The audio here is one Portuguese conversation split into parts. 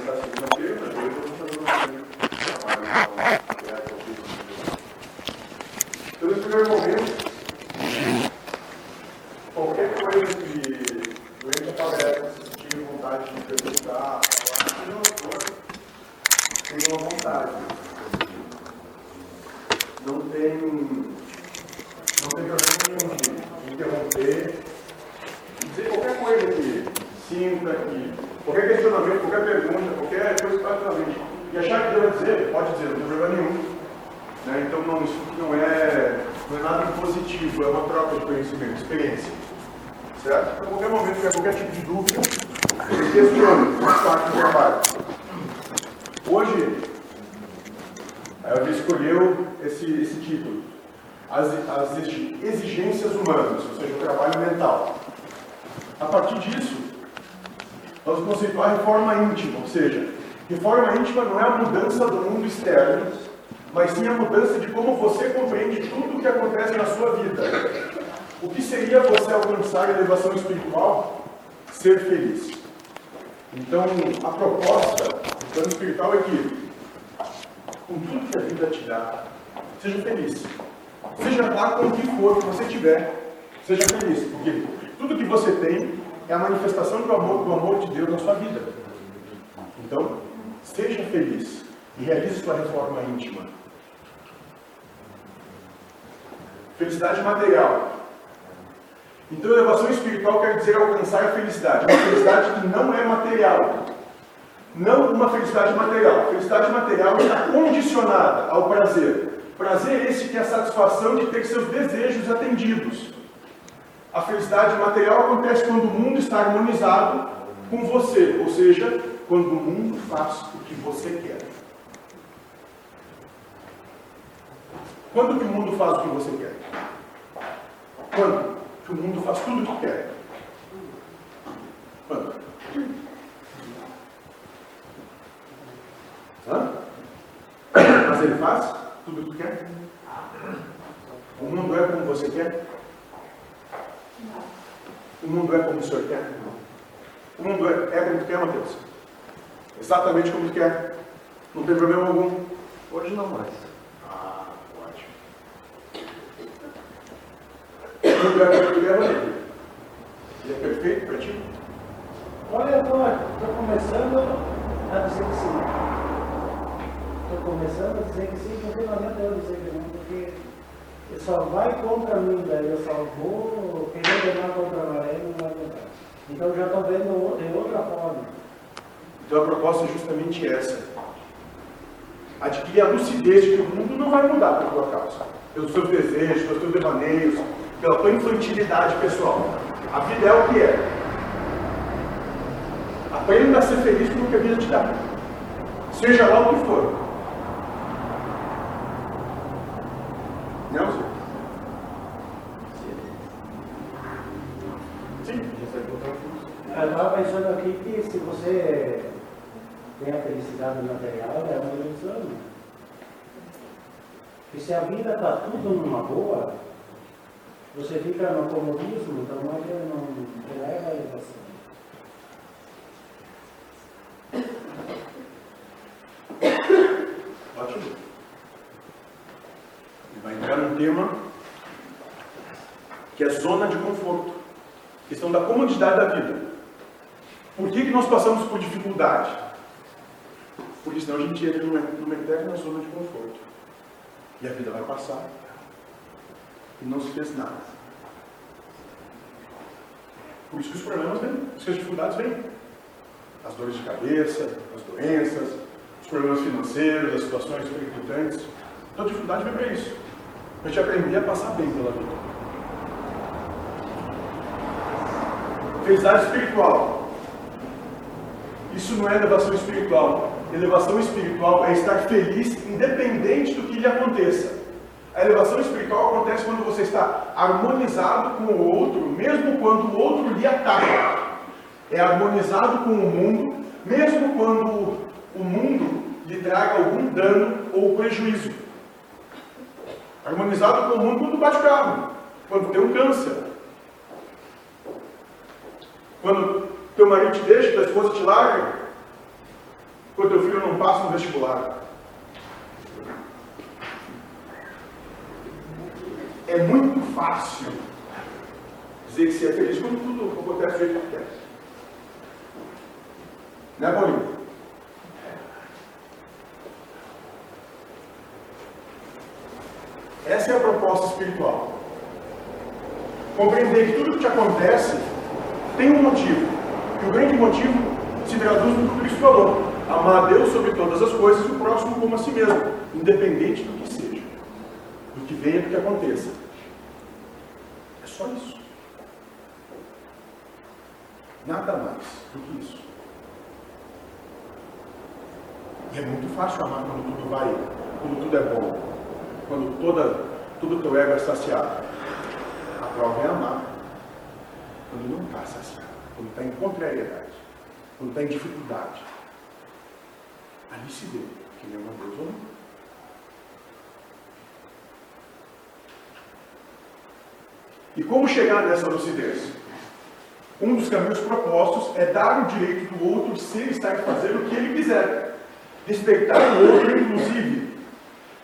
começar segunda-feira, mas hoje eu vou fazer um trabalho. Então, nesse primeiro momento, qualquer coisa que o ente aparece, se sentir vontade de perguntar, falar, tenha uma vontade. Não tem, não tem problema nenhum de interromper, dizer qualquer coisa que sinta, que qualquer questionamento, qualquer pergunta, qualquer coisa que está na mente. E achar que deve dizer, pode dizer, não tem problema nenhum. Né? Então não, isso não é, não é nada positivo, é uma troca de conhecimento, experiência. Certo? Então, a qualquer momento, que qualquer tipo de dúvida, questione, faz parte do trabalho. Hoje, a Elvia escolheu esse, esse título. As, as exigências humanas, ou seja, o trabalho mental. A partir disso, vamos conceituar a reforma íntima, ou seja, reforma íntima não é a mudança do mundo externo, mas sim a mudança de como você compreende tudo o que acontece na sua vida. O que seria você alcançar a elevação espiritual? Ser feliz. Então, a proposta do plano espiritual é que, com tudo que a vida te dá, seja feliz. Seja lá com o que for que você tiver, seja feliz. Porque tudo que você tem é a manifestação do amor, do amor de Deus na sua vida. Então, seja feliz e realize sua reforma íntima. Felicidade material. Então, elevação espiritual quer dizer alcançar a felicidade. Uma felicidade que não é material. Não uma felicidade material. Felicidade material está condicionada ao prazer. Prazer esse que é a satisfação de ter seus desejos atendidos. A felicidade material acontece quando o mundo está harmonizado com você, ou seja, quando o mundo faz o que você quer. Quando que o mundo faz o que você quer? Quando que o mundo faz tudo o que quer? Quando? Hã? Mas ele faz tudo o que quer? O mundo é como você quer? O mundo é como o Senhor quer? O mundo é, é como tu quer, Mateus? Exatamente como quer. Não tem problema algum. Hoje não mais. Ah, ótimo. O é Mateus? Ele é perfeito para ti? Olha, eu estou começando a dizer que sim. Estou começando a dizer que sim, porque não adianta eu dizer que não, porque só vai contra mim, daí eu só vou querer levar contra a maré e não vai adiantar. Então já estou vendo de outra forma. Então a proposta é justamente essa. Adquirir a lucidez de que o mundo não vai mudar por tua causa. Pelos teus desejos, pelos teus devaneios, pela tua infantilidade pessoal. A vida é o que é. Aprenda a ser feliz com o que a vida te dá. Seja lá o que for. Nelson? Sim. Eu estava pensando aqui que se você a felicidade material, é uma ilusão. E se a vida está tudo numa boa, você fica no comodismo, então não não eleva a elevação. Ótimo. Ele vai entrar num tema que é zona de conforto. Questão da comodidade da vida. Por que, que nós passamos por dificuldade? Porque senão a gente entra numa, numa eterna zona de conforto. E a vida vai passar. E não se fez nada. Por isso que os problemas vêm, por isso que as dificuldades vêm. As dores de cabeça, as doenças, os problemas financeiros, as situações periclitantes. Então a dificuldade vem para isso. A gente aprender a passar bem pela vida. Felicidade espiritual. Isso não é elevação espiritual. Elevação espiritual é estar feliz independente do que lhe aconteça. A elevação espiritual acontece quando você está harmonizado com o outro, mesmo quando o outro lhe ataca. É harmonizado com o mundo, mesmo quando o mundo lhe traga algum dano ou prejuízo. Harmonizado com o mundo quando bate o carro, quando tem um câncer. Quando teu marido te deixa, tua esposa te larga. Quando teu filho não passa no vestibular. É muito fácil dizer que você é feliz quando tudo acontece do jeito que quer. Né, Paulinho? Essa é a proposta espiritual. Compreender que tudo que te acontece tem um motivo. E o grande motivo se traduz no que Cristo falou: amar a Deus sobre todas as coisas e o próximo como a si mesmo, independente do que seja, do que venha, do que aconteça. É só isso. Nada mais do que isso. E é muito fácil amar quando tudo vai, quando tudo é bom, quando toda, todo teu ego é saciado. A prova é amar quando não está saciado, quando está em contrariedade, quando está em dificuldade. Ali se vê quem ama Deus ou não. E como chegar nessa lucidez? Um dos caminhos propostos é dar o direito do outro de ser e estar fazendo o que ele quiser. Respeitar o outro, inclusive.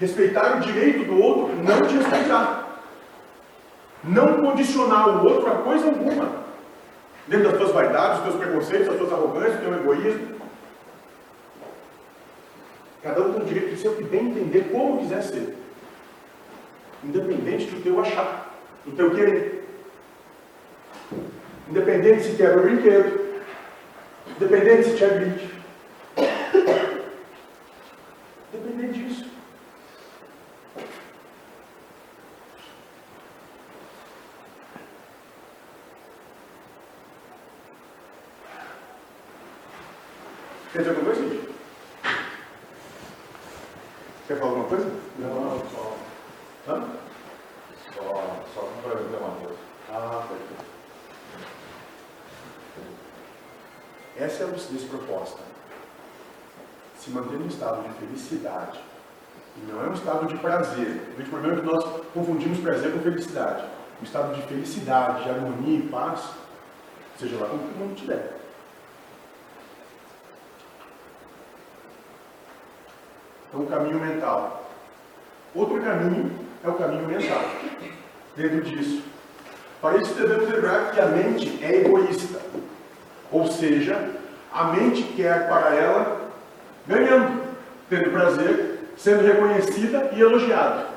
Respeitar o direito do outro, não te respeitar. Não condicionar o outro a coisa alguma. Dentro das tuas vaidades, dos teus preconceitos, das tuas arrogâncias, do teu egoísmo. Cada um tem o direito de ser o que bem entender como quiser ser. Independente do teu achar, do teu querer. Independente se quebra o brinquedo. Independente se te agride. Independente disso. Quer dizer alguma coisa, gente? Quer falar alguma coisa? Não, só, Hã? só, só complementar uma coisa. Ah, perfeito. Essa é a lucidez proposta. Se manter num estado de felicidade. E não é um estado de prazer. O grande problema é que nós confundimos prazer com felicidade. Um estado de felicidade, de harmonia e paz, seja lá como o mundo te der. Então, o caminho mental. Outro caminho é o caminho mental. Dentro disso, para isso devemos lembrar que a mente é egoísta. Ou seja, a mente quer para ela ganhando, tendo prazer, sendo reconhecida e elogiada.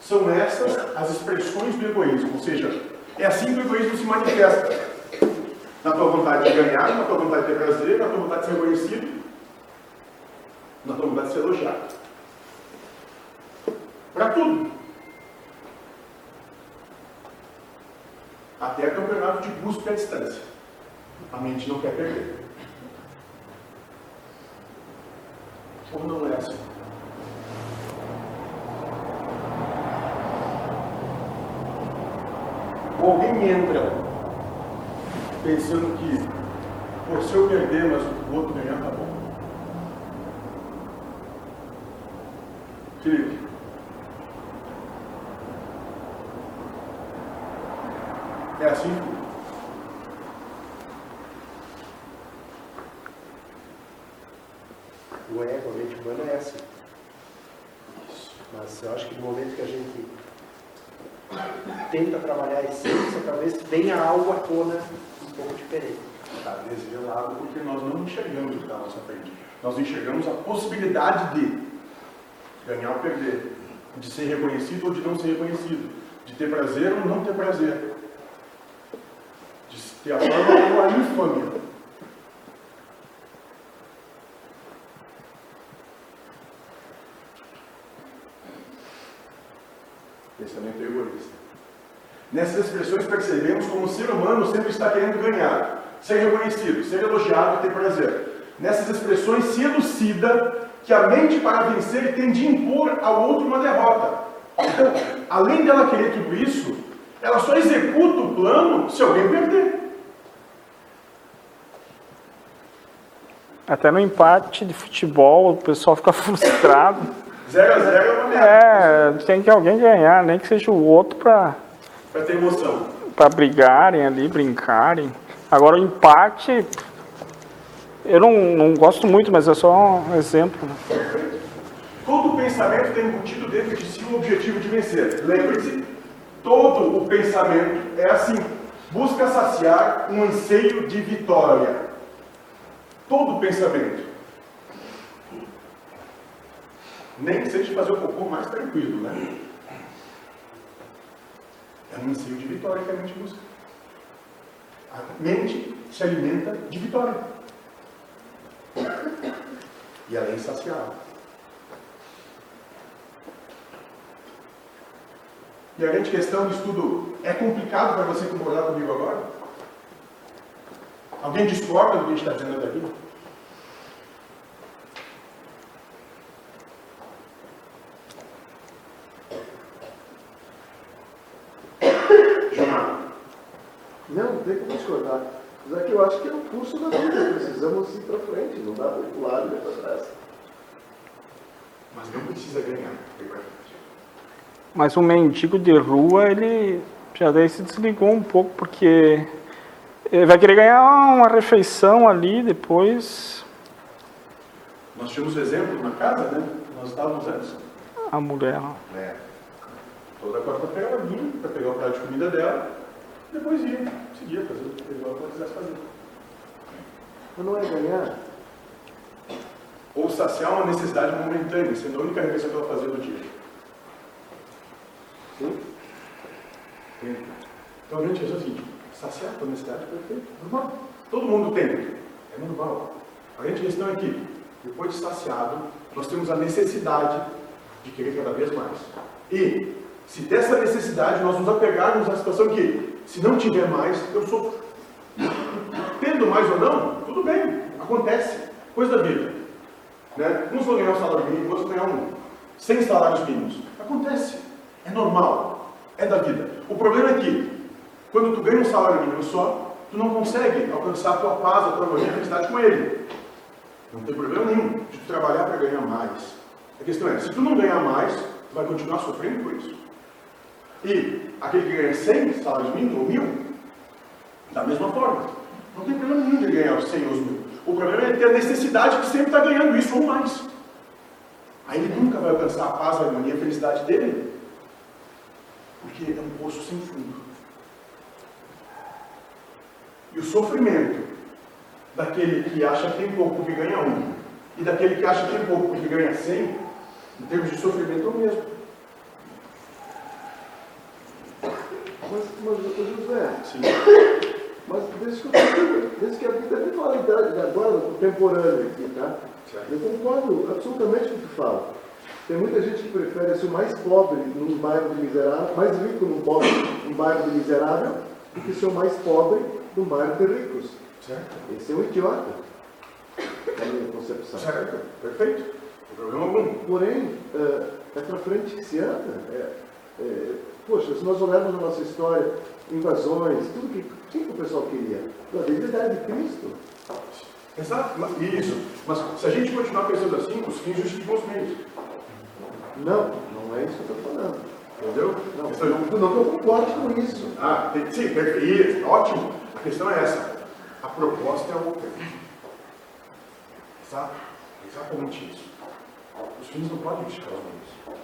São essas as expressões do egoísmo. Ou seja, é assim que o egoísmo se manifesta. Na tua vontade de ganhar, na tua vontade de ter prazer, na tua vontade de ser reconhecido, na tua vontade de ser elogiado. Para tudo. Até campeonato de busca à distância. A mente não quer perder. Ou não é assim? Ou alguém entra pensando que, por se eu perder, mas o outro ganhar, tá bom. Felipe. É assim? O ego, a mente humana é assim. Mas eu acho que no momento que a gente tenta trabalhar a essência, talvez venha algo à tona um pouco diferente. Está desvelado porque nós enxergamos o que está à nossa frente. Nós enxergamos a possibilidade de ganhar ou perder, de ser reconhecido ou de não ser reconhecido, de ter prazer ou não ter prazer, de ter a forma ou a infâmia. Pensamento egoísta. Nessas expressões percebemos como o ser humano sempre está querendo ganhar, ser reconhecido, ser elogiado e ter prazer. Nessas expressões se elucida que a mente para vencer tem de impor ao outro uma derrota. Então, além dela querer tudo isso, ela só executa o plano se alguém perder. Até no empate de futebol o pessoal fica frustrado. 0 a 0 é uma merda. É, tem que alguém ganhar, nem que seja o outro para Para ter emoção. para brigarem ali, brincarem. Agora o empate Eu não, não gosto muito, mas é só um exemplo. né? Todo pensamento tem embutido dentro de si o objetivo de vencer. Lembre-se, todo o pensamento é assim. Busca saciar um anseio de vitória. Todo pensamento. Nem que seja fazer o cocô mais tranquilo, né? É um anseio de vitória que a mente busca. A mente se alimenta de vitória. E ela é insaciável. E a grande questão do estudo é complicado para você concordar comigo agora? Alguém discorda do que a gente está dizendo até aqui? João, Não, não discordar. Mas é que eu acho que é o curso da vida. Precisamos ir para frente, não dá para ir para o lado e para trás. mas não precisa ganhar. Mas o mendigo de rua, ele já daí se desligou um pouco, porque ele vai querer ganhar uma refeição ali depois. Nós tínhamos exemplo na casa, né? Nós estávamos antes. A mulher. É. Toda quarta-feira ela vinha para pegar o prato de comida dela, depois ia, seguia fazer o que ela quisesse fazer. Mas não é ganhar. Ou saciar uma necessidade momentânea, sendo a única refeição que ela fazia no dia. Sim. Então a gente diz assim, saciar a tua necessidade perfeito, normal. Todo mundo tem, é normal. A grande questão é que, depois de saciado, nós temos a necessidade de querer cada vez mais. E, se dessa necessidade nós nos apegarmos à situação que, se não tiver mais, eu sofro. Tendo mais ou não, tudo bem, acontece, coisa da vida. Né? Uns vão ganhar um salário mínimo, outros ganhar um 100 salários mínimos. Acontece, é normal, é da vida. O problema é que, quando tu ganha um salário mínimo só, tu não consegue alcançar a tua paz, a tua harmonia, a felicidade com ele. Não tem problema nenhum de tu trabalhar para ganhar mais. A questão é, se tu não ganhar mais, tu vai continuar sofrendo por isso. E aquele que ganha 100 salários mínimos ou mil, da mesma forma. Não tem problema nenhum de ganhar os 100 ou os mil. O problema é ter a necessidade de sempre estar ganhando isso ou mais. Aí ele nunca vai alcançar a paz, a harmonia, a felicidade dele. Porque é um poço sem fundo. E o sofrimento daquele que acha que tem pouco porque ganha um, e daquele que acha que tem pouco porque ganha cem, em termos de sofrimento é o mesmo. Mas, mas José, Sim. mas desde que, eu- desde que a vida é fala idade agora, contemporânea aqui, tá? Certo. Eu concordo absolutamente com o que tu fala. Tem muita gente que prefere ser o mais pobre num bairro de miserável, mais rico num, pobre, num bairro de miserável, do que ser o mais pobre num bairro de ricos. Certo? Esse é um idiota, na minha concepção. Certo. Perfeito. Não problema algum. Porém, é, é para frente que se anda. É, é, poxa, se nós olharmos a nossa história, invasões, tudo que, o que, que o pessoal queria? A debilidade de Cristo. Exato. Isso. Mas se a gente continuar pensando assim, os fins justificam os meios. Não, não é isso que eu estou falando. Entendeu? Não, Questão- não, não concorde com isso. Ah, tem- sim, perfeito. Ótimo. A questão é essa. A proposta é outra. Exato. Exatamente isso. Os fins não podem justificar os meios.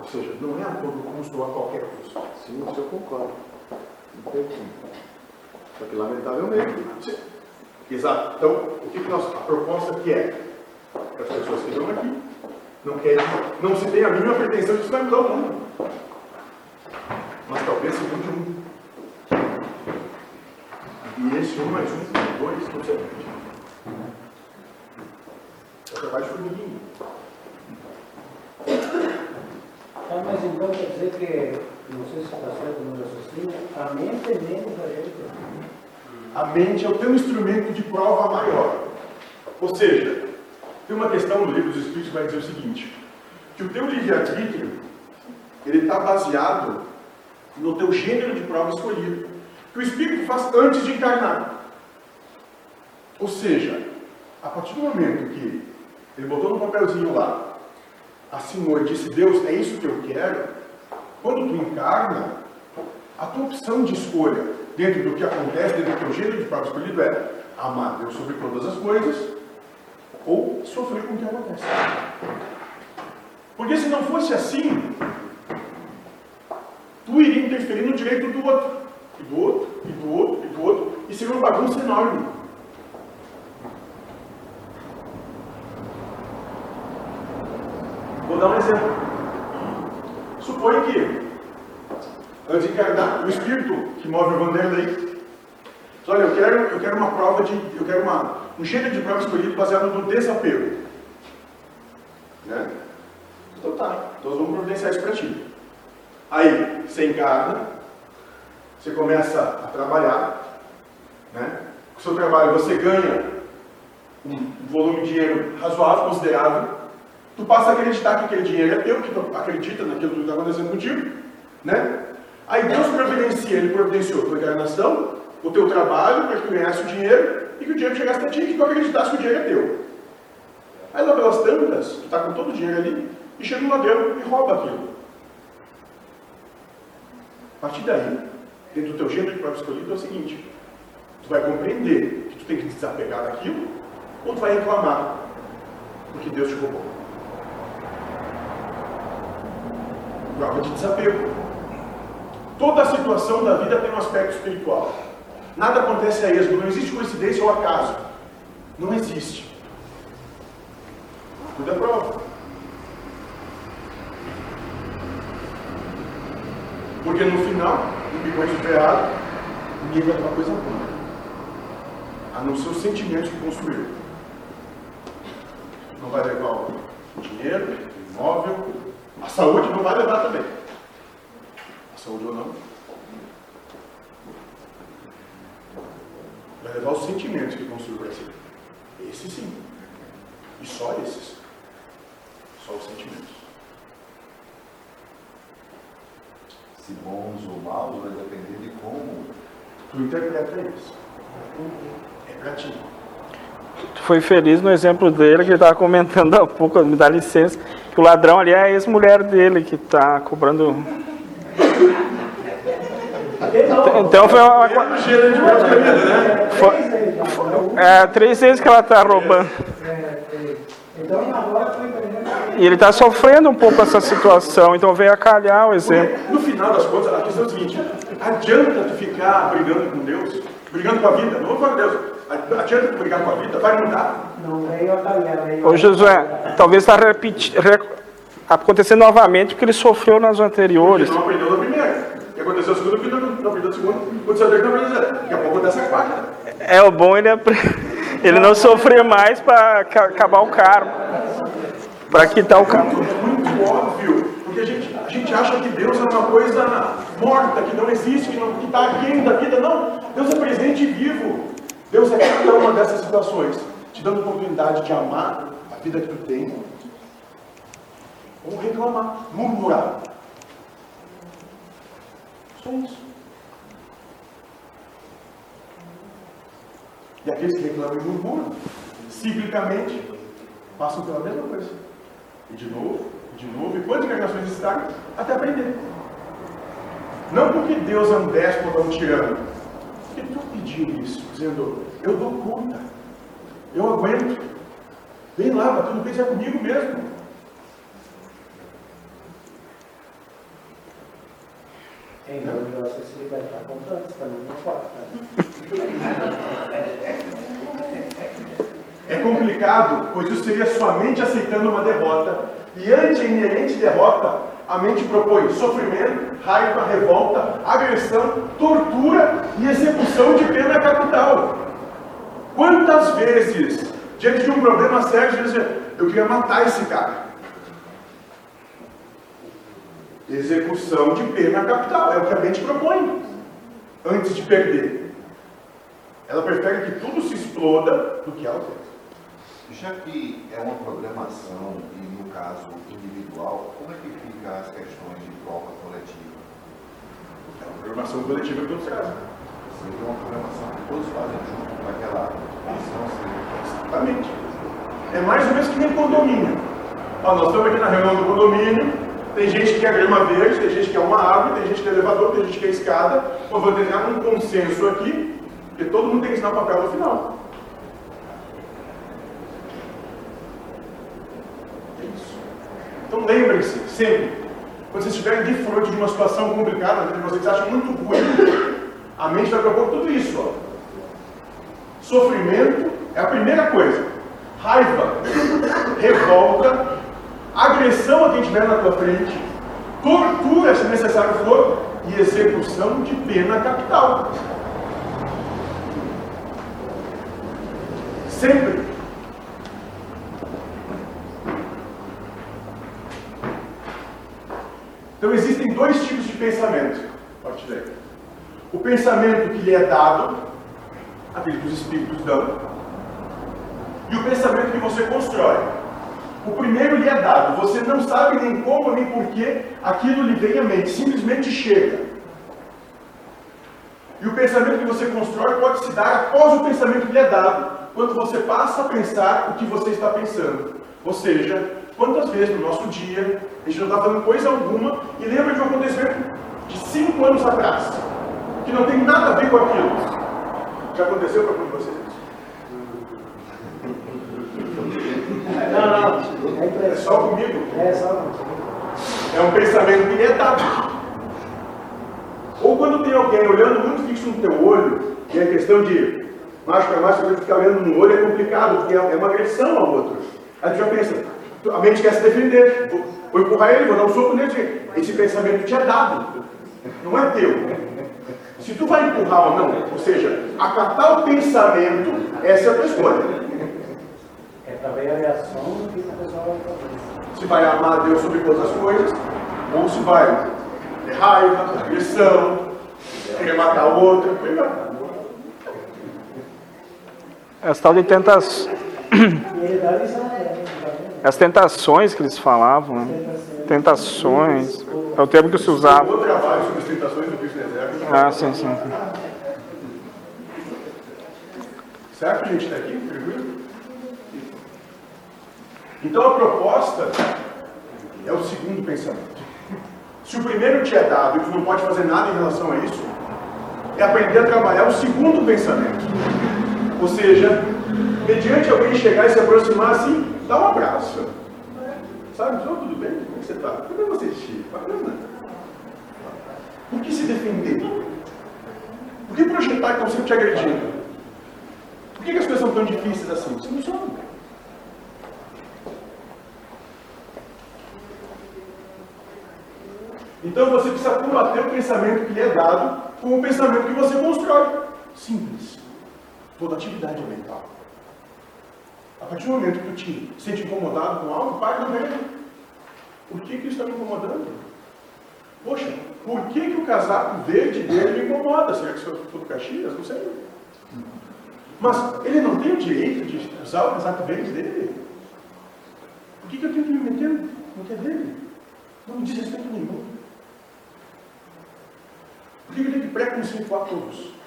Ou seja, não é a todo custo a qualquer custo. Sim, isso eu concordo. Só que, lamentavelmente. Exato. Então, o que, que nós, a proposta que é? Que as pessoas que estão aqui não querem, não se tem a mínima pretensão de isso vai mudar o mundo. Mas talvez se mude um. E esse um mais um, dois, não sei. É o trabalho de formiguinha. Tá, mas então quer dizer que, não sei se está certo no raciocínio, a mente é menos a gente. A mente é o teu instrumento de prova maior. Ou seja, tem uma questão no livro dos Espíritos que vai dizer o seguinte, que o teu livre-arbítrio, ele está baseado no teu gênero de prova escolhido, que o Espírito faz antes de encarnar. Ou seja, a partir do momento que ele botou no papelzinho lá, assinou e disse, Deus, é isso que eu quero, quando tu encarna, a tua opção de escolha dentro do que acontece, dentro do teu gênero de prova escolhido é amar Deus sobre todas as coisas ou sofrer com o que acontece. Porque se não fosse assim, tu iria interferir no direito do outro, e do outro, e do outro, e do outro, e seria uma bagunça enorme. Dar um exemplo. Suponha que, antes de o espírito que move o Vanderlei, olha, eu quero, eu quero uma prova de, eu quero uma, um gênero de prova escolhido baseado no desapego. Né? Então tá, então nós vamos providenciar isso para ti. Aí, você encarna, você começa a trabalhar, né? Com o seu trabalho você ganha um volume de dinheiro razoável, considerável, tu passa a acreditar que aquele dinheiro é teu, que tu acredita naquilo que está acontecendo contigo, né? Aí Deus providencia, Ele providenciou tua encarnação, o teu trabalho, para que tu ganhasse o dinheiro e que o dinheiro chegasse a ti que tu acreditasse que o dinheiro é teu. Aí lá pelas tantas, tu está com todo o dinheiro ali, e chega um ladrão e rouba aquilo. A partir daí, dentro do teu gênero de prova escolhido, é o seguinte: tu vai compreender que tu tem que desapegar daquilo, ou tu vai reclamar porque Deus te roubou. Prova de desapego. Toda a situação da vida tem um aspecto espiritual. Nada acontece a esmo, não existe coincidência ou acaso. Não existe. Tudo é prova. Porque no final, no bigode ferrado, ninguém vai levar coisa boa. A não ser os sentimentos que construiu. Não vai levar o dinheiro, o imóvel, a saúde não vai levar também. A saúde ou não. Vai levar os sentimentos que construiu para si. Esse sim. E só esses. Só os sentimentos. Se bons ou maus vai depender de como. Tu interpreta isso. É para ti. Foi feliz no exemplo dele, que ele estava comentando há pouco, me dá licença, que o ladrão ali é a ex-mulher dele que está cobrando. Então foi uma. Foi- é, três vezes que ela está roubando. E ele está sofrendo um pouco essa situação, então veio a calhar o exemplo. No final das contas, a questão é a seguinte: adianta tu ficar brigando com Deus, brigando com a vida, não com Deus, adianta brigar com a vida, vai mudar. Não veio a veio Ô Josué, talvez está acontecendo novamente o que ele sofreu nas Porque anteriores. não aprendeu na primeira. O que aconteceu na segunda, porque não não aprendeu na segunda, aconteceu na terceira. Daqui a pouco acontece a quarta. É o bom ele, ele não sofrer mais para acabar o karma, para quitar o karma. Tudo muito óbvio, porque a gente, a gente acha que Deus é uma coisa morta, que não existe, que não está aquém da vida. Não, Deus é presente e vivo. Deus é cada uma dessas situações, te dando oportunidade de amar a vida que tu tem, ou reclamar, murmurar. Só isso. E aqueles que reclamam e murmuram, ciclicamente, passam pela mesma coisa. E de novo, e de novo, e quantas encarnações necessárias até aprender. Não porque Deus é um déspota ou um tirano, tu pediu isso, dizendo, eu dou conta, eu aguento. Vem lá, mas tu não pensa comigo mesmo. Em nome de você se libertar com tantos, também não pode. É complicado, pois isso seria sua mente aceitando uma derrota. E ante a inerente derrota, a mente propõe sofrimento, raiva, revolta, agressão, tortura e execução de pena capital. Quantas vezes, diante de um problema sério, você diz, eu queria matar esse cara? Execução de pena capital, é o que a mente propõe, antes de perder. Ela prefere que tudo se exploda do que ela fez. Já que é uma programação e, no caso, individual, como é que fica as questões de prova coletiva? É uma programação coletiva que todos fazem. Seria uma programação que todos fazem junto para aquela ser Exatamente. É mais ou menos que nem condomínio. Ó, nós estamos aqui na reunião do condomínio, tem gente que quer grama verde, tem gente que quer uma árvore, tem gente que quer elevador, tem gente que quer escada. Nós vamos tentar um consenso aqui, porque todo mundo tem que ensinar o papel no final. Então lembrem-se, sempre, quando vocês estiverem de frente de uma situação complicada, que vocês acham muito ruim, a mente vai propor tudo isso. Ó. Sofrimento é a primeira coisa. Raiva, revolta, agressão a quem estiver na tua frente, tortura, se necessário for, e execução de pena capital. Sempre. Então existem dois tipos de pensamento a partir daí. O pensamento que lhe é dado, aquele que os espíritos dão, e o pensamento que você constrói. O primeiro lhe é dado, você não sabe nem como nem porquê aquilo lhe vem à mente, simplesmente chega. E o pensamento que você constrói pode se dar após o pensamento que lhe é dado, quando você passa a pensar o que você está pensando. Ou seja, quantas vezes no nosso dia a gente não está fazendo coisa alguma e lembra de um acontecimento de cinco anos atrás, que não tem nada a ver com aquilo. Já aconteceu com algum de vocês? Não, não. É É só comigo? É só. É um pensamento que é. Ou quando tem alguém olhando muito fixo no teu olho, e a questão de macho para macho, ficar olhando no olho é complicado, porque é uma agressão ao outro. Aí tu já pensa, a mente quer se defender, vou, vou empurrar ele, vou dar um soco nele. Esse pensamento te é dado, não é teu. Se tu vai empurrar ou não, ou seja, acatar o pensamento, essa é a tua escolha. É ver a reação do que a pessoa vai fazer. Se vai amar a Deus sobre todas as coisas, ou se vai ter raiva, agressão, querer matar o outro. Essa tal de tentas, As tentações que eles falavam, né? tentações, é o termo que se usava. Ah, sim, sim. Certo, gente? Está aqui? Tranquilo? Então a proposta é o segundo pensamento. Se o primeiro te é dado e tu não pode fazer nada em relação a isso, é aprender a trabalhar o segundo pensamento. Ou seja, mediante alguém chegar e se aproximar assim, dá um abraço. Sabe, "Ô, tudo bem? Como é que você está? É que você, Chico? Bacana. Por que se defender? Por que projetar que estão sempre te agredindo? Por que, que as coisas são tão difíceis assim? Você não são. Então você precisa combater o pensamento que lhe é dado com o pensamento que você constrói. Simples. Toda atividade é mental. A partir do momento que tu te sente incomodado com algo, para no meio. Por que, que isso está me incomodando? Poxa, por que, que o casaco verde dele me incomoda? Será que é do Caxias? Não sei. Mas ele não tem o direito de usar o casaco verde dele? Por que, que eu tenho que me meter no que é dele? Não me diz respeito nenhum. Por que, que eu tenho que preconceituar todos?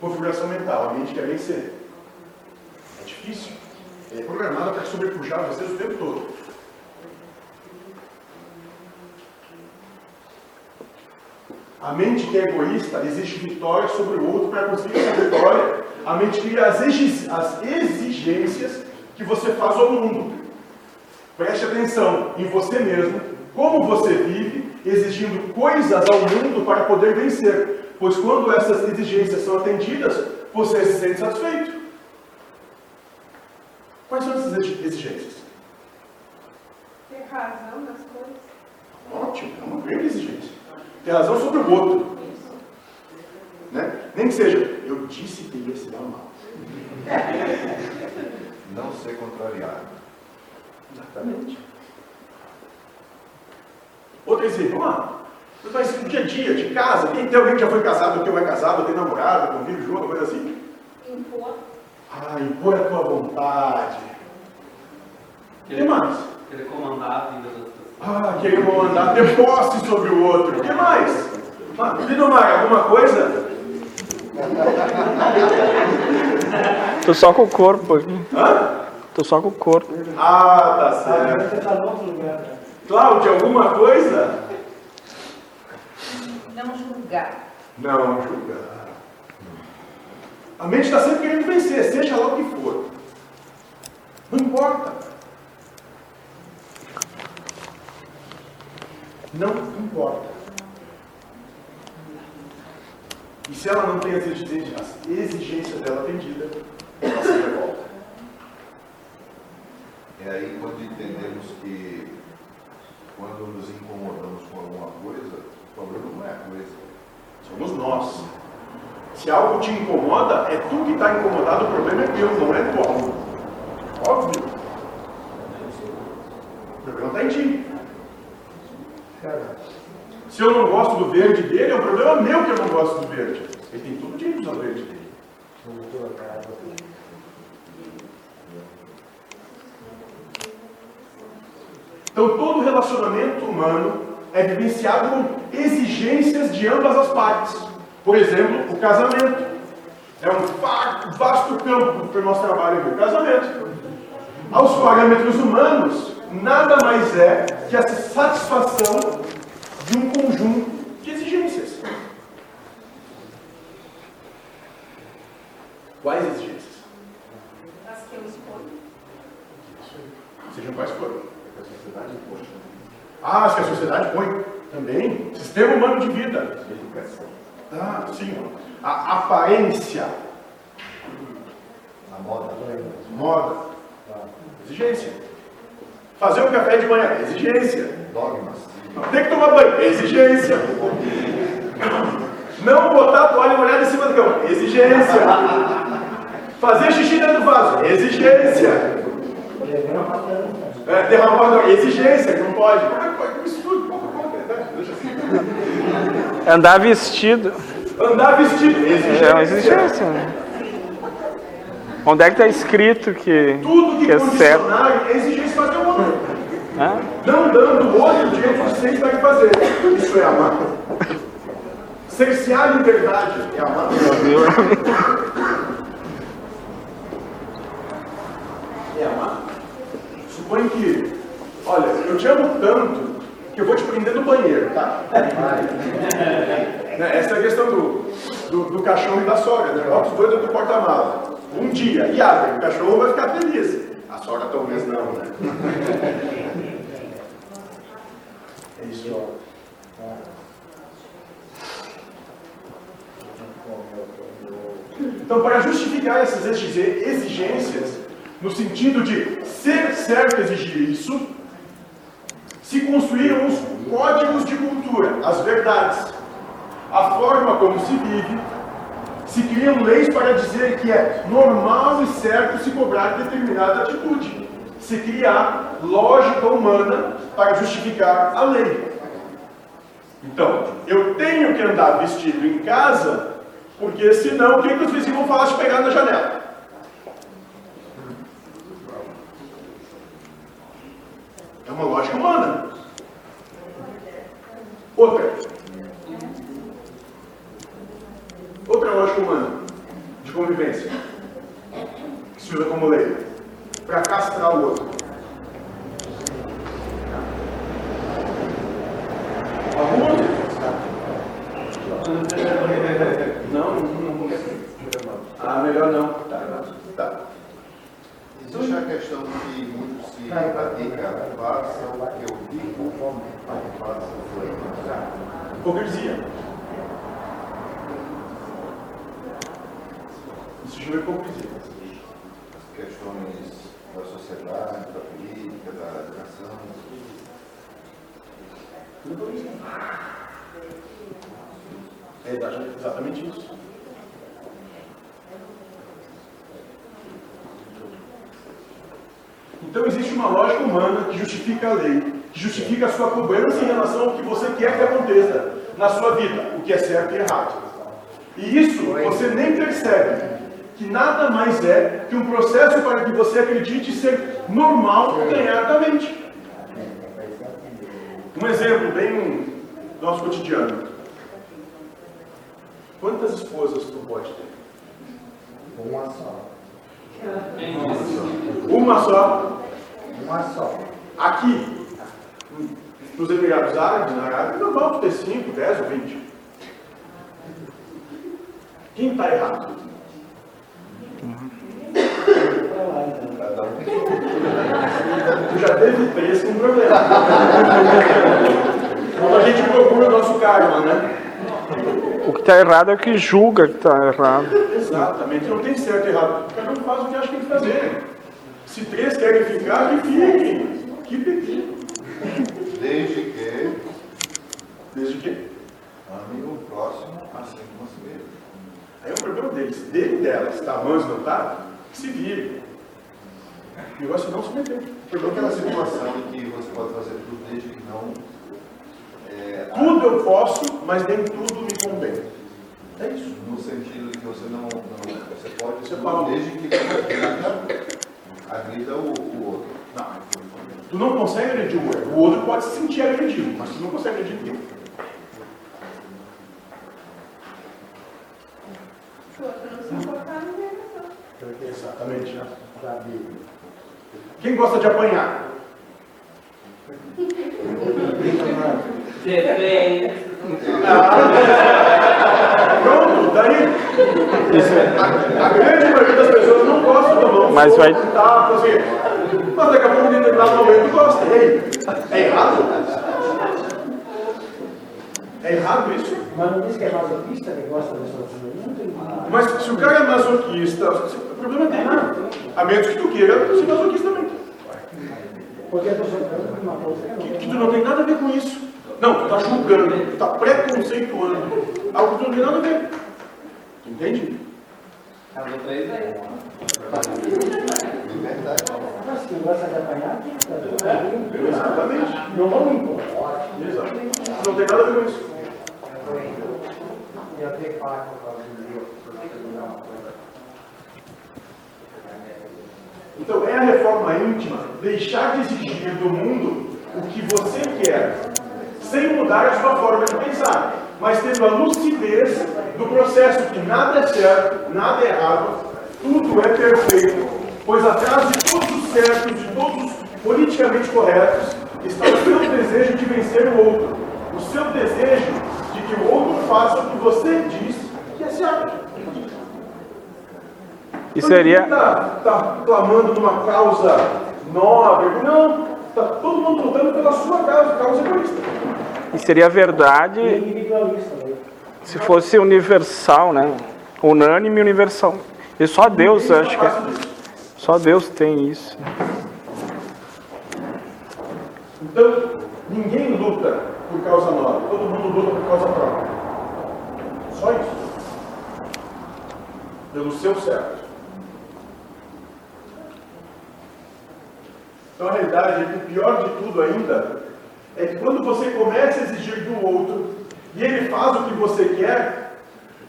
Configuração mental, a mente quer vencer. É difícil. É programada para sobrepujar vocês o tempo todo. A mente que é egoísta exige vitória sobre o outro para conseguir essa vitória. A mente cria as exigências que você faz ao mundo. Preste atenção em você mesmo, como você vive, exigindo coisas ao mundo para poder vencer. Pois quando essas exigências são atendidas, você se sente satisfeito. Quais são essas exi- exigências? Ter razão nas coisas. Ótimo, é uma grande exigência. Ter razão sobre o outro. Né? Nem que seja, eu disse que ia se dar mal. Não ser contrariado. Exatamente. Outro exemplo, vamos lá. Mas no dia a dia, de casa, quem tem alguém que já foi casado, que não é casado, tem namorado, convive junto, coisa assim? Impor. Ah, impor a tua vontade. O que mais? Querer comandar a vida das pessoas. Ah, querer mandar ter posse sobre o outro. O que mais? Ah, Lidomar, alguma coisa? Tô só com o corpo aqui. Hã? Tô só com o corpo. Ah, tá Ah, certo. você está em outro lugar. né? Cláudia, alguma coisa? Não julgar. Não, julgar. A mente está sempre querendo vencer, seja lá o que for. Não importa. Não importa. E se ela não tem as exigências, as exigências dela atendida, ela se revolta. É aí quando entendemos que quando nos incomodamos com alguma coisa, o problema não é a coisa. Somos nós. Se algo te incomoda, é tu que está incomodado, o problema é teu, não é algo. Óbvio. O problema está em ti. Se eu não gosto do verde dele, é um problema meu que eu não gosto do verde. Ele tem todo o direito de usar o verde dele. Então, todo relacionamento humano é vivenciado com exigências de ambas as partes. Por exemplo, o casamento. É um va- vasto campo para o nosso trabalho aqui, o casamento. Aos parâmetros humanos, nada mais é que a satisfação de um conjunto de exigências. Quais exigências? As que eu escolho. Sejam quais forem. Ah, as que a sociedade põe Sistema humano de vida. Ah, sim. A aparência. A moda. Moda. Exigência. Fazer o café de manhã. Exigência. Dogmas. Tem que tomar banho. Exigência. Não botar a toalha molhada em cima da cama. Exigência. Fazer xixi dentro do vaso. Exigência. É, derramar não. Exigência, que não pode. Isso tudo. Deixa assim. Andar vestido. Andar vestido. Exigência. É uma exigência. né? Onde é que está escrito que, Tudo que, que é certo? é exigência fazer o. Né? Não dando o outro direito de ser vai fazer. Isso é amar. Cercear a liberdade é amar. É amar. Suponho que, olha, eu te amo tanto que eu vou te prender no banheiro, tá? Né, Essa é a questão do, do, do cachorro e da sogra, né? Dois dentro do porta-mala. Um dia, e abre, o cachorro vai ficar feliz. A sogra talvez não, né? É isso. Então, para justificar essas exigências, no sentido de ser certo exigir isso, se construíram os códigos de cultura, as verdades, a forma como se vive, se criam leis para dizer que é normal e certo se cobrar determinada atitude, se criar lógica humana para justificar a lei. Então, eu tenho que andar vestido em casa, porque senão o que, que os vizinhos vão falar se pegar na janela? É uma lógica humana. Outra. Outra lógica humana de convivência que se usa como lei para castrar o outro. Não, não, não. Ah, melhor não. Tá, tá. Existe a questão que muito se pratica, faça o que eu digo, faça o que eu digo. Hipocrisia. Isso chama hipocrisia. As questões da sociedade, da política, da educação. É exatamente- exatamente isso. Então existe uma lógica humana que justifica a lei, que justifica a sua cobrança em relação ao que você quer que aconteça na sua vida, o que é certo e errado. E isso você nem percebe, que nada mais é que um processo para que você acredite ser normal e ganhar da mente. Um exemplo bem do nosso cotidiano. Quantas esposas tu pode ter? Uma só. Uma só. Uma só. Uma é só. Aqui, nos Emirados Árabes, na Arábia, não normal ter 5, 10 ou 20. Quem está errado? Tu já teve três com problema. Quando a gente procura o nosso karma, né? O que está errado é o que julga que está errado. Exatamente, não tem certo e errado. Cada um faz o que acha que tem que fazer. Se três querem ficar, que fiquem. Que pedido. Desde que Desde que. ame o próximo assim como si mesmo. Aí é o problema deles, dele e delas. Tá manso, não tá? Que se vire. O negócio é não se problema é aquela situação em que você pode fazer tudo desde que não. É, Tudo eu posso, mas nem tudo me convém. É isso. no sentido de que você não. não você pode Você fala. desde que não agrida, o, o outro. Não. Tu não consegue agredir o outro. O outro pode se sentir agredido, mas tu não consegue agredir ninguém. Se o outro não se importar, não agressão. Exatamente. né? Quem gosta de apanhar? Depende. Pronto, daí. A, a grande maioria das pessoas não gosta da mão. Mas vai- Tá, assim, mas daqui a pouco, em determinado momento, gosta. E aí? É errado? É errado isso? Mas não diz que é masoquista que gosta de sofrimento? Mas se o cara é masoquista, o problema é dele. A menos que tu queira ser masoquista também. Porque eu sofrendo por uma coisa que Que, tu não tem nada a ver com isso. Não, tu tá julgando, tu tá preconceituando. Algo que não tem nada a ver. Entende? Casou três aí. Liberdade. Mas quem gosta de apanhar, tudo bem. Exatamente. Não vamos embora. Exato. Não tem nada a ver com isso. Eu com. Então, é a reforma íntima deixar de exigir do mundo o que você quer, sem mudar a sua forma de pensar, mas tendo a lucidez do processo que nada é certo, nada é errado, tudo é perfeito, pois atrás de todos os certos, de todos os politicamente corretos, está o seu desejo de vencer o outro, o seu desejo de que o outro faça o que você diz que é certo. E seria, Está tá clamando numa causa nobre. Não, está todo mundo lutando pela sua causa, causa egoísta. E seria verdade se fosse universal, né? Unânime e universal. E só Deus, acho que é. Só Deus tem isso. Então, ninguém luta por causa nobre, todo mundo luta por causa própria. Só isso. Pelo seu certo. Então a realidade é que o pior de tudo ainda é que quando você começa a exigir do outro e ele faz o que você quer,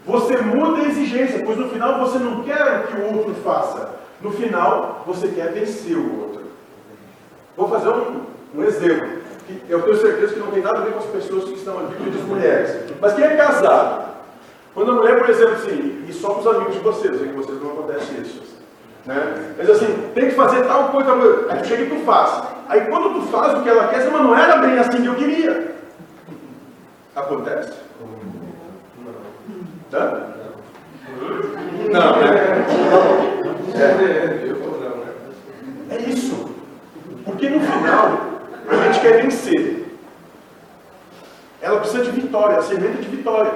você muda a exigência, pois no final você não quer que o outro faça. No final, você quer vencer o outro. Vou fazer um, um exemplo. que Eu tenho certeza que não tem nada a ver com as pessoas que estão aqui, que as mulheres. Mas quem é casado? Quando a mulher, por exemplo, assim, e só com os amigos de vocês, que vocês não acontece isso. Né? Mas assim, tem que fazer tal coisa. Aí tu chega e tu faz. Aí quando tu faz o que ela quer, mas não era bem assim que eu queria. Acontece? Hã? Não, né? É, é isso. Porque no final, a gente quer vencer. Ela precisa de vitória, a semente de vitória.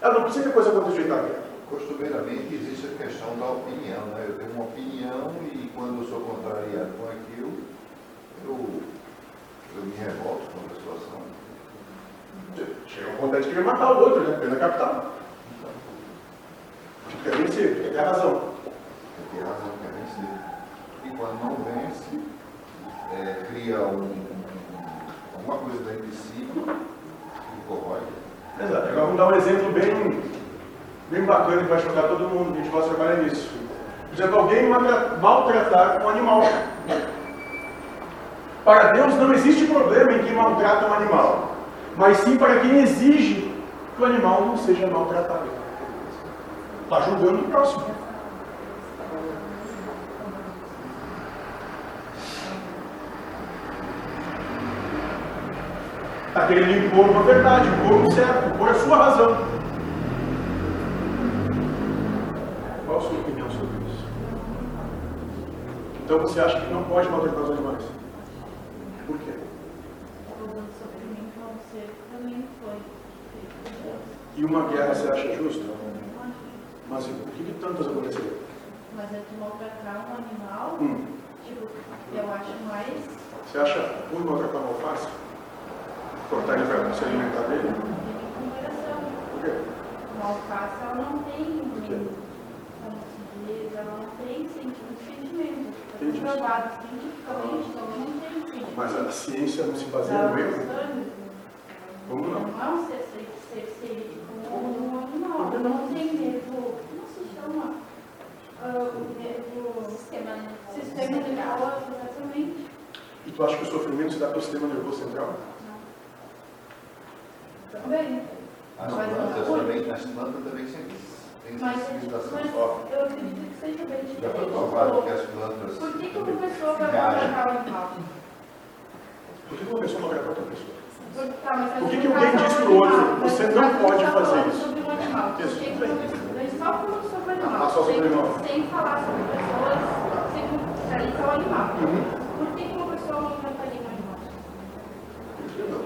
Ela não precisa que a coisa aconteça do jeito. Costumeiramente existe a questão da opinião, né? Eu tenho uma opinião e quando eu sou contrariado com aquilo, eu, eu me revolto contra a situação. Chega a vontade de querer matar o outro, né? Pela capital. Quer vencer, quer ter razão. Eu tenho razão, quer vencer. E quando não vence, é, cria um, um- alguma coisa dentro de si que corrói. Exato. Agora vamos dar um exemplo bem, bem bacana que vai chocar todo mundo, a gente possa trabalhar nisso. Por exemplo, alguém maltra- maltratar um animal. Para Deus não existe problema em quem maltrata um animal, mas sim para quem exige que o animal não seja maltratado. Está julgando o próximo. Está querendo impor uma verdade, impor um certo, impor a sua razão. Qual a sua opinião sobre isso? Então você acha que não pode maltratar os animais? Por quê? Por. E uma guerra você acha justa? Mas por que, que tantas aconteceram? Mas é tu maltratar um animal, Hum. tipo, eu acho mais Você acha ruim maltratar uma alface? Cortar ele para se alimentar dele? de remuneração. Por quê? Uma alface, ela não tem, como se ela não tem provado cientificamente, então não tem sentimento. Mas a ciência não se baseia no erro? Como não? Não é um ser, ser, ser, ser como um animal. Não tem nervo, como se chama? Ah, o nervo... Sistema, sistema nervoso, exatamente. E tu acha que o sofrimento se dá pelo sistema nervoso central? Também. As plantas não. também, as plantas também têm Mas, mas eu acredito que seja bem Já foi diferente. provado que as plantas Por que, que uma pessoa vai maltratar o animal? Por que uma pessoa maltrata outra pessoa? Por- tá, mas Por que que alguém diz é um pro outro, "Você não pode tá fazer isso"? sobre um animal. Por Isso, que tudo bem. uma- Mas só falando sobre o animal. Ah, só sobre o sem, animal. Sem falar sobre pessoas, sem ali tá o animal. Uhum. Por que, que uma pessoa maltrataria um animal? Por que não?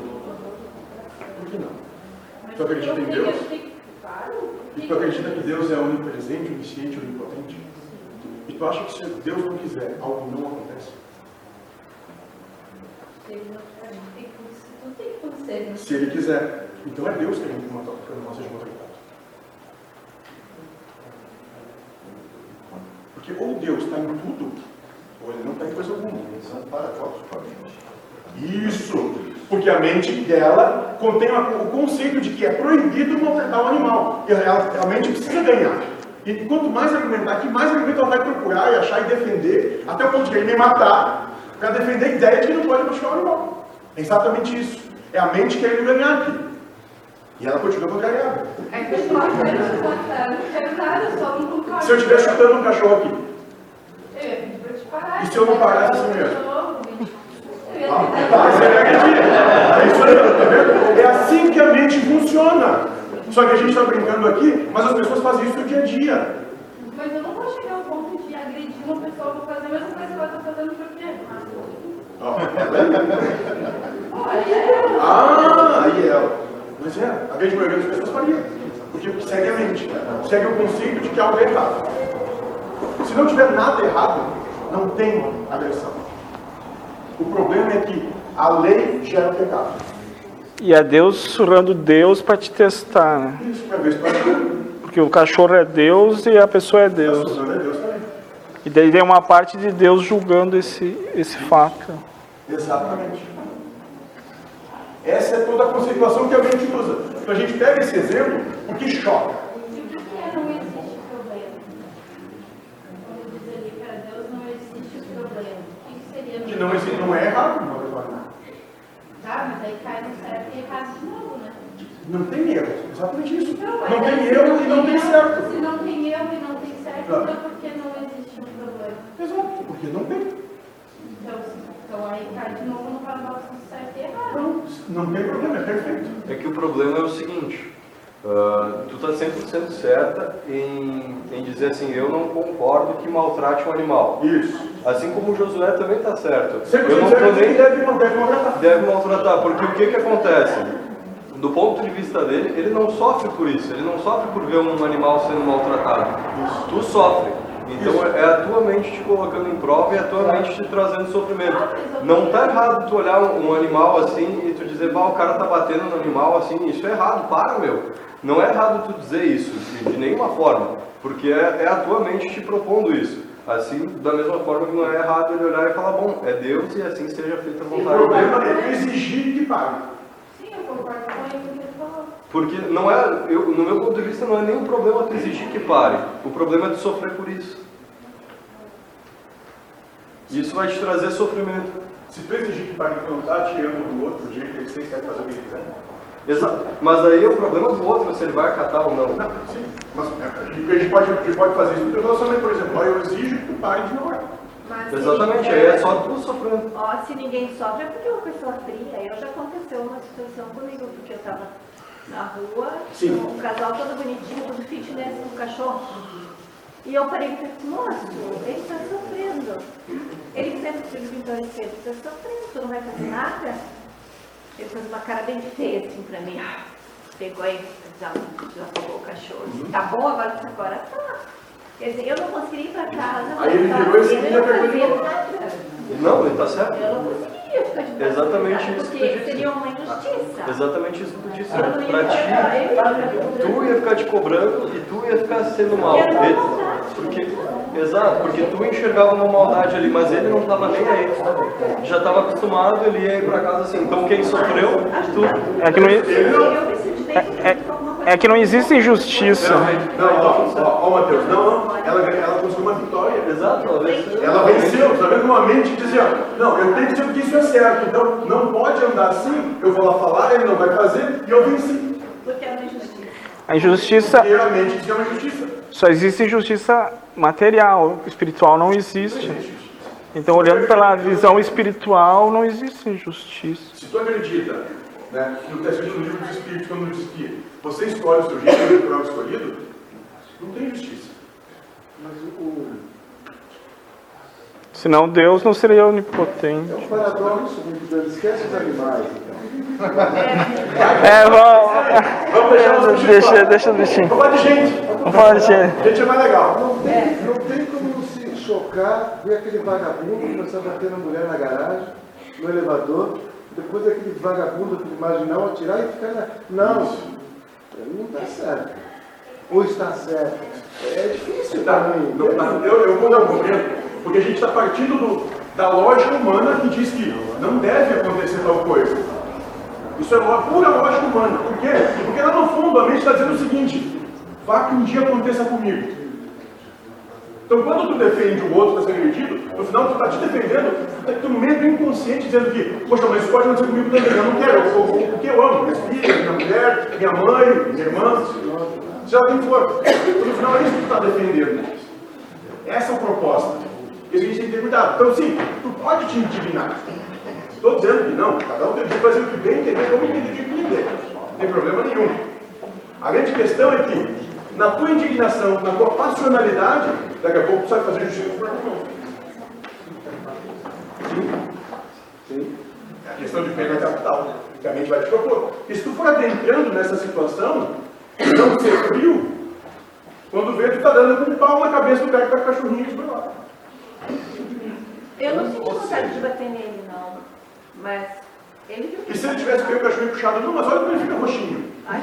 Por que não? Mas Tu acredita eu em Deus? Claro. E tu acredita que Deus é onipresente, onisciente, onipotente? E tu acha que se Deus não quiser, algo não acontece? Ele não- tem tem né? Se Ele quiser. Então é Deus que matar- que o animal seja maltratado. Porque ou Deus está em tudo, ou Ele não está em coisa alguma. São paradoxos para a mente. Isso! Porque a mente dela contém o conceito de que é proibido maltratar o animal. E ela, a mente precisa ganhar. E quanto mais argumentar, que mais argumento ela vai procurar e achar e defender, até o ponto de querer me matar, para defender a ideia de que não pode machucar o animal. É exatamente isso. É a mente querendo ganhar aqui. E ela continua contrariada. É que eu não concordo. Se eu estiver chutando um cachorro aqui, parar. E se eu não parasse assim mesmo? Eu ia Ah, tentar. Tá. É assim que a mente funciona. Só que a gente está brincando aqui, mas as pessoas fazem isso no dia a dia. Mas eu não vou chegar ao ponto de agredir uma pessoa por fazer a mesma coisa que ela está fazendo por quê? Ah, aí é. Mas é, a grande maioria das pessoas faria. Porque segue a mente. Segue o conceito de que algo é errado. Se não tiver nada errado, não tem agressão. O problema é que a lei gera pecado. E é Deus sussurrando Deus para te testar, né? Isso, para ver se Porque o cachorro é Deus e a pessoa é Deus. Deus. é Deus também. E daí tem uma parte de Deus julgando esse, esse fato. Exatamente. Essa é toda a conceituação que a mente usa. Então a gente pega esse exemplo porque choca. E o que é não existe problema? Quando diz ali para Deus não existe problema. O que não, existe, não é errado não é errado. Tá, mas aí cai no certo e errado de novo, né? Não tem erro. Exatamente isso. Então, Não aí tem erro e não tem certo. Se não tem erro e não tem certo, Claro. então por que não existe um problema? Exato, porque não tem. Então, então aí cai de novo no paradoxo do certo e errado. Não, não tem problema, é perfeito. É que o problema é o seguinte, ah, tu tá 100% certa em, em dizer assim, eu não concordo que maltrate um animal. Isso. Assim como o Josué também tá certo. Sempre Eu não tô nem deve, deve maltratar. deve maltratar, porque o que que acontece? Do ponto de vista dele, ele não sofre por isso, ele não sofre por ver um animal sendo maltratado. Tu sofre. Então Isso. é a tua mente te colocando em prova e a tua mente te trazendo sofrimento. Não tá errado tu olhar um, animal assim e tu dizer, bah, o cara tá batendo no animal assim, isso é errado, para meu. Não é errado tu dizer isso, de, de nenhuma forma, porque é, é a tua mente te propondo isso. Assim, da mesma forma que não é errado ele olhar e falar, bom, é Deus e assim seja feita a O vontade problema dele. é exigir que pague. Sim, eu concordo com ele que ele falou. Porque não é, eu, no meu ponto de vista, não é nem um problema tu exigir que pare. O problema é tu sofrer por isso. Isso vai te trazer sofrimento. Se tu exigir que pague, tu não está tirando do outro o jeito que ele tem que fazer o que ele quiser. Exato. Mas aí é o problema do outro, se ele vai acatar ou não. Não, sim. Mas é, a gente pode, a gente pode fazer isso no relacionamento, por exemplo. Ó, eu exijo que tu pare de namorar. Mas Exatamente, aí é só tu sofrendo. Ó, se ninguém sofre é porque é uma pessoa fria. Eu já aconteceu uma situação comigo, porque eu tava na rua, Sim. um casal todo bonitinho, todo fitness, um cachorro. E eu parei e falei, moço, ele está sofrendo. Ele sempre diz, então ele sempre está sofrendo, tu não vai fazer nada? Ele fez uma cara bem feia assim pra mim. Pegou e já, já pegou o cachorro. Disse, Tá bom, agora, agora tá. Quer dizer, eu não conseguiria ir pra casa. Aí ele pegou esse ele dia não e fazia novo. nada. Não, ele tá certo. Eu não conseguiria ficar de Exatamente isso que Porque tu disse. seria uma injustiça. Exatamente isso que tu disse. Ia Pra ti, ia tu ia ficar te cobrando e tu ia ficar sendo mal. Ele- porque, exato, porque tu enxergava uma maldade ali, mas ele não tava nem aí. Já estava acostumado, ele ia ir pra casa assim. Então quem sofreu, tu. É que não, de é, é que não existe injustiça. Não, ó, ó, ó, Matheus, não, não. Ela, ela conseguiu uma vitória. Exato, talvez. Ela venceu, tá vendo? Uma mente que dizia, não, eu tenho que dizer que isso é certo, então não pode andar assim, eu vou lá falar, ele não vai fazer, e eu venci. Porque é uma injustiça. A injustiça E a mente dizia uma justiça. só existe injustiça material, espiritual não existe. Então, olhando pela visão espiritual, não existe injustiça. Se tu acredita, né, no que está escrito no livro dos Espíritos, quando diz que você escolhe o seu jeito natural escolhido, não tem justiça. Mas o, Senão Deus não seria onipotente. é um paradoxo muito grande. Esquece os animais, então. É, vamos, Vamos deixar os bichos deixa, deixa o bichinho. Vamos falar de gente. Vamos falar de gente. Gente é mais legal. Não tem, não tem como se chocar, ver aquele vagabundo começar a bater na mulher na garagem, no elevador, depois aquele vagabundo, aquele marginal atirar e ficar na. Não, não está certo. Ou está certo. É difícil Tá, para não, tá, eu, eu vou dar um momento, porque a gente está partindo do- da lógica humana que diz que não deve acontecer tal coisa. Isso é pura lógica humana. Por quê? Porque lá no fundo a mente está dizendo o seguinte: vá que um dia aconteça comigo. Então quando tu defende o outro está sendo agredido, no final tu está te defendendo, tu está com medo inconsciente dizendo que, poxa, mas isso pode acontecer comigo também, eu não quero, eu, eu, porque eu amo minhas filhas, minha mulher, minha mãe, minha irmã, seja quem for. Então, no final é isso que tu está defendendo. Essa é a proposta. E a gente tem que ter cuidado. Então, sim, tu pode te indignar. Estou dizendo que não, cada um tem que fazer o que bem entender, como entender de entender. Não tem problema nenhum. A grande questão é que, na tua indignação, na tua passionalidade, daqui a pouco tu sabe fazer justiça com irmão. Sim. É a questão de pena capital, que a mente vai te propor. E se tu for adentrando nessa situação, não ser frio, quando vê, tu tá dando com um pau na cabeça do cara que tá com cachorrinho de lá. Eu não senti vontade de bater nele, não. Mas E se ele tivesse pego o cachorrinho puxado, não, mas olha como ele fica roxinho. Ai,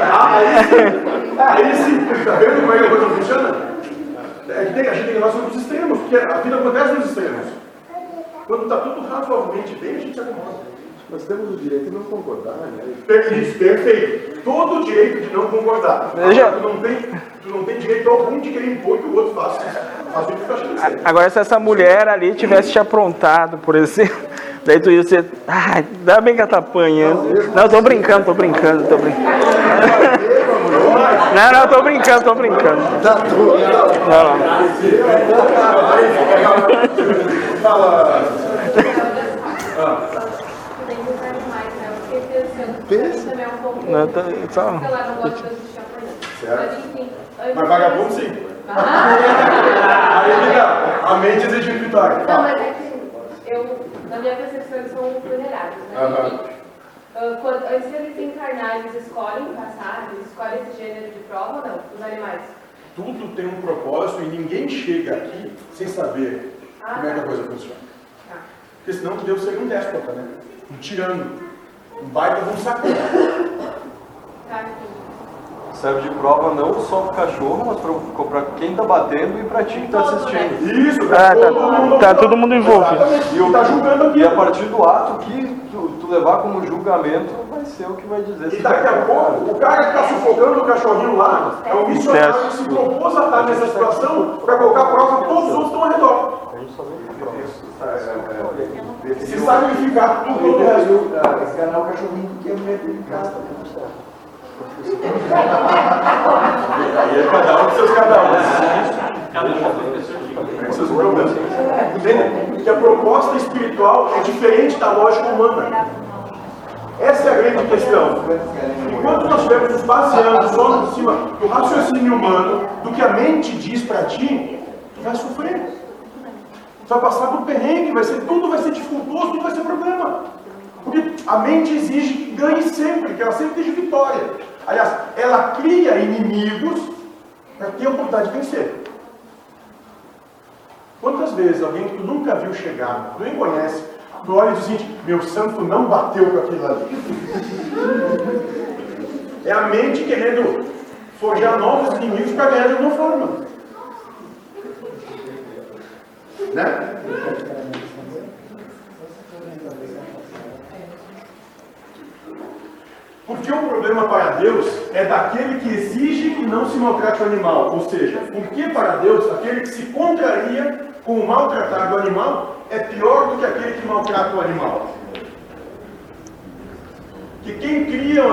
Ah, aí sim, aí sim, tá vendo como é que a coisa funciona? É que tem, a gente tem que levar sobre os extremos, porque a vida acontece nos extremos. Quando está tudo razoavelmente bem, a gente se acomoda. Nós temos o direito de não concordar, né? Per- Isso, perfeito. Todo o direito de não concordar. Veja- Tu não tem, tu não tem direito algum de querer impor que o outro faça. Faça o que tu tá. Agora, se essa mulher ali tivesse te aprontado, por exemplo, daí tu ia ser. Ai, dá bem que ela tá apanhando. Não, tô brincando, tô brincando, tô brincando. Não, não, tô brincando, tô brincando. Tá tudo. Não, não. Fala. Tem que usar mais, né? Eu fiquei pensando. Pensa. Também é um pouco. Não, tá- só- a Mas vagabundo sim. Ah! Aí fica a mente exige vitória. Não, mas é que eu, na minha percepção, eles são vulneráveis, né? Ah, quando, antes de eles encarnar, eles escolhem passar, eles escolhem esse gênero de prova ou não? Os animais? Tudo tem um propósito e ninguém chega aqui sem saber Ah, como é que a tá. coisa funciona. Tá. Porque senão Deus seria um déspota, né? Um tirano. Um baita de um sacão. Tá, enfim. Serve de prova não só pro cachorro, mas para quem tá batendo e pra ti que tá assistindo. Isso, Ah, tá- todo mundo- tá todo mundo envolvido. Exatamente. E o tá julgando aqui. E a partir do ato que tu, tu levar como julgamento, vai ser o que vai dizer E se daqui a pouco, o cara que está sufocando o cachorrinho lá é um missionário que se propôs a estar nessa situação para colocar a prova que todos os outros estão ao redor. Se sacrificar por todo o resto. Enganar o cachorrinho porque é mulher delicada. E é cada um com seus cada um. Seus problemas. Entende? Que a proposta espiritual é diferente da lógica humana. Essa é a grande questão. Enquanto nós estivermos nos baseando só em cima do raciocínio humano, do que a mente diz para ti, tu vai sofrer. Tu vai passar por perrengue, vai ser, tudo vai ser dificultoso, tudo vai ser problema. Porque a mente exige que ganhe sempre, que ela sempre esteja vitória. Aliás, ela cria inimigos para ter a oportunidade de vencer. Quantas vezes alguém que tu nunca viu chegar, tu nem conhece, tu olha e diz assim, meu santo não bateu com aquilo ali. É a mente querendo forjar novos inimigos para ganhar de alguma forma. Né? Porque o problema para Deus é daquele que exige que não se maltrate o animal. Ou seja, porque para Deus, aquele que se contraria com o maltratar do animal é pior do que aquele que maltrata o animal. Que quem cria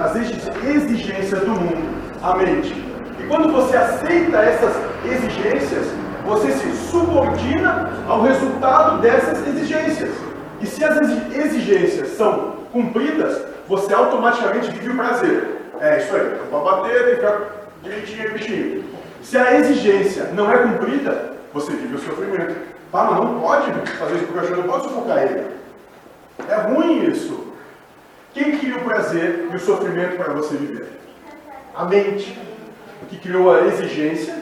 as exigências do mundo? A mente. E quando você aceita essas exigências, você se subordina ao resultado dessas exigências. E se as exigências são cumpridas, você automaticamente vive o prazer. É isso aí, não pode bater, tem que ficar direitinho bichinho. Se a exigência não é cumprida, você vive o sofrimento. Ah, mas não pode fazer isso porque o cachorro não pode sufocar ele. É ruim isso. Quem cria o prazer e o sofrimento para você viver? A mente, que criou a exigência,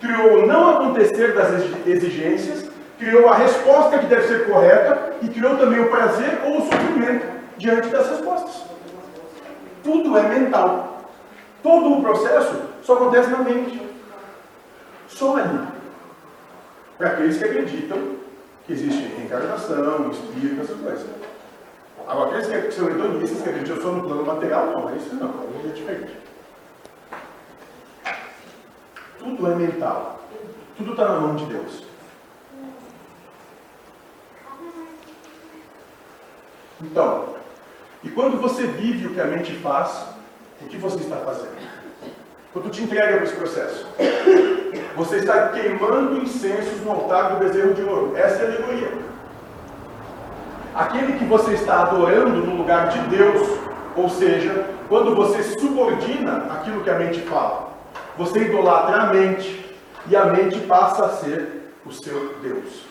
criou o não acontecer das exigências, criou a resposta que deve ser correta e criou também o prazer ou o sofrimento diante das respostas. Tudo é mental. Todo o processo só acontece na mente. Ali. Para aqueles que acreditam que existe reencarnação, espírito, essas coisas. Agora, aqueles que são hedonistas, que acreditam só no plano material, não, é isso não, é diferente. Tudo é mental. Tudo está na mão de Deus. Então, e quando você vive o que a mente faz, o que você está fazendo? Quando te entrega para esse processo, você está queimando incensos no altar do bezerro de ouro. Essa é a alegoria. Aquele que você está adorando no lugar de Deus, ou seja, quando você subordina aquilo que a mente fala, você idolatra a mente e a mente passa a ser o seu Deus.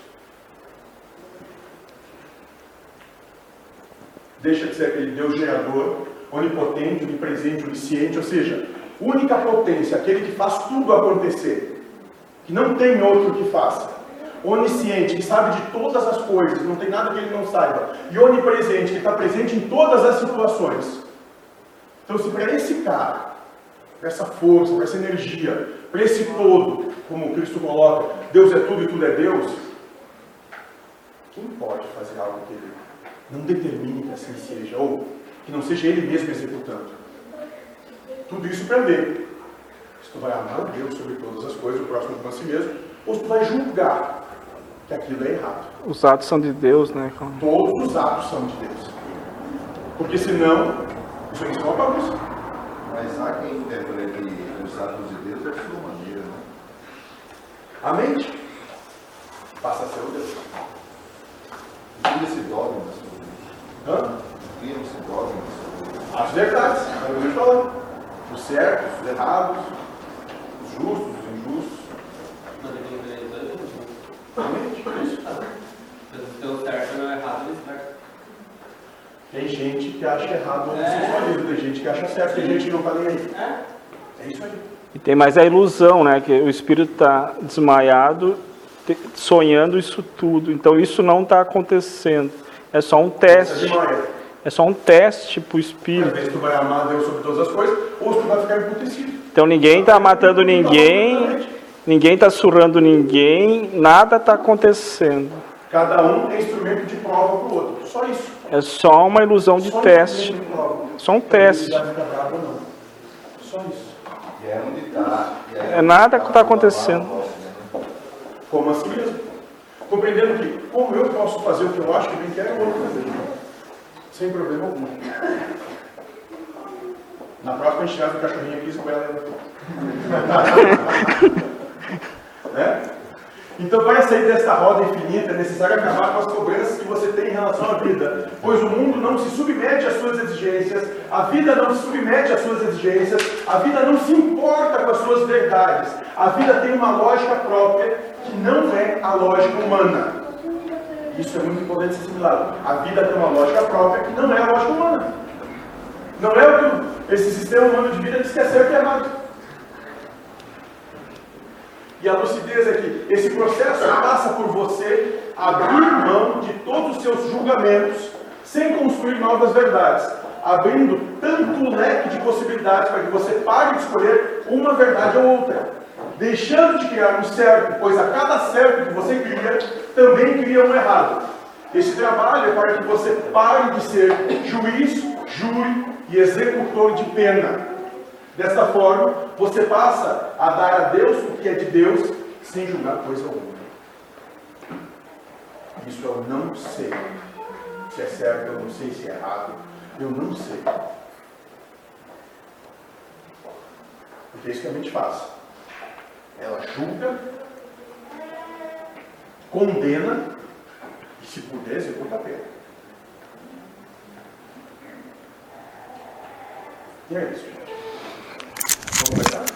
Deixa de ser aquele Deus gerador, onipotente, onipresente, onisciente, ou seja, única potência, aquele que faz tudo acontecer, que não tem outro que faça. Onisciente, que sabe de todas as coisas, não tem nada que ele não saiba. E onipresente, que está presente em todas as situações. Então, se para esse cara, para essa força, para essa energia, para esse todo, como Cristo coloca, Deus é tudo e tudo é Deus, quem pode fazer algo que ele não determine que assim seja, ou que não seja ele mesmo executando. Tudo isso para ver se tu vai amar a Deus sobre todas as coisas, o próximo como a si mesmo, ou se tu vai julgar que aquilo é errado. Os atos são de Deus, né? Todos os atos são de Deus. Porque senão, isso aqui é uma bagunça. Mas há quem interprete os atos de Deus da sua maneira, né? A mente passa a ser o Deus. E esse dogma Hã? Criam-se dogmas. As verdades, é o que eu falando. Os certos, os errados, os justos, os injustos. Realmente, por isso. Se o certo não é errado, ele certo. Tem gente que acha errado o homossexualismo, tem gente que acha certo, tem gente que não está nem aí. É isso aí. E tem mais a ilusão, né? Que o espírito está desmaiado, sonhando isso tudo. Então isso não está acontecendo. É só um teste. É só um teste para o Às espírito. vezes tu vai amar Deus sobre todas as coisas, ou tu vai ficar emputecido. Então ninguém está matando ninguém, ninguém está surrando ninguém, nada está acontecendo. Cada um é instrumento de prova para o outro. Só isso. É só uma ilusão de Só teste. de. Só um teste. Só isso. É onde está. É nada que está acontecendo. Como assim mesmo. Compreendendo que, como eu posso fazer o que eu acho que bem quero, o outro fazer. Sem problema algum. Na próxima a gente traz o cachorrinho aqui e escolhe né? Então vai sair desta roda infinita, é necessário acabar com as cobranças que você tem em relação à vida, pois o mundo não se submete às suas exigências, a vida não se submete às suas exigências, a vida não se importa com as suas verdades. A vida tem uma lógica própria que não é a lógica humana. Isso é muito importante ser assimilado. A vida tem uma lógica própria que não é a lógica humana. Não é o que esse sistema humano de vida diz que é e errado. E a lucidez é que esse processo passa por você abrir mão de todos os seus julgamentos sem construir novas verdades, abrindo tanto leque de possibilidades para que você pare de escolher uma verdade ou outra, deixando de criar um certo, pois a cada certo que você cria, também cria um errado. Esse trabalho é para que você pare de ser juiz, júri e executor de pena. Desta forma, você passa a dar a Deus o que é de Deus, sem julgar coisa alguma. Isso eu não sei. Se é certo, eu não sei se é errado. Eu não sei. Porque é isso que a mente faz. Ela julga, condena e, se puder, executa a pena. E é isso. Vamos começar?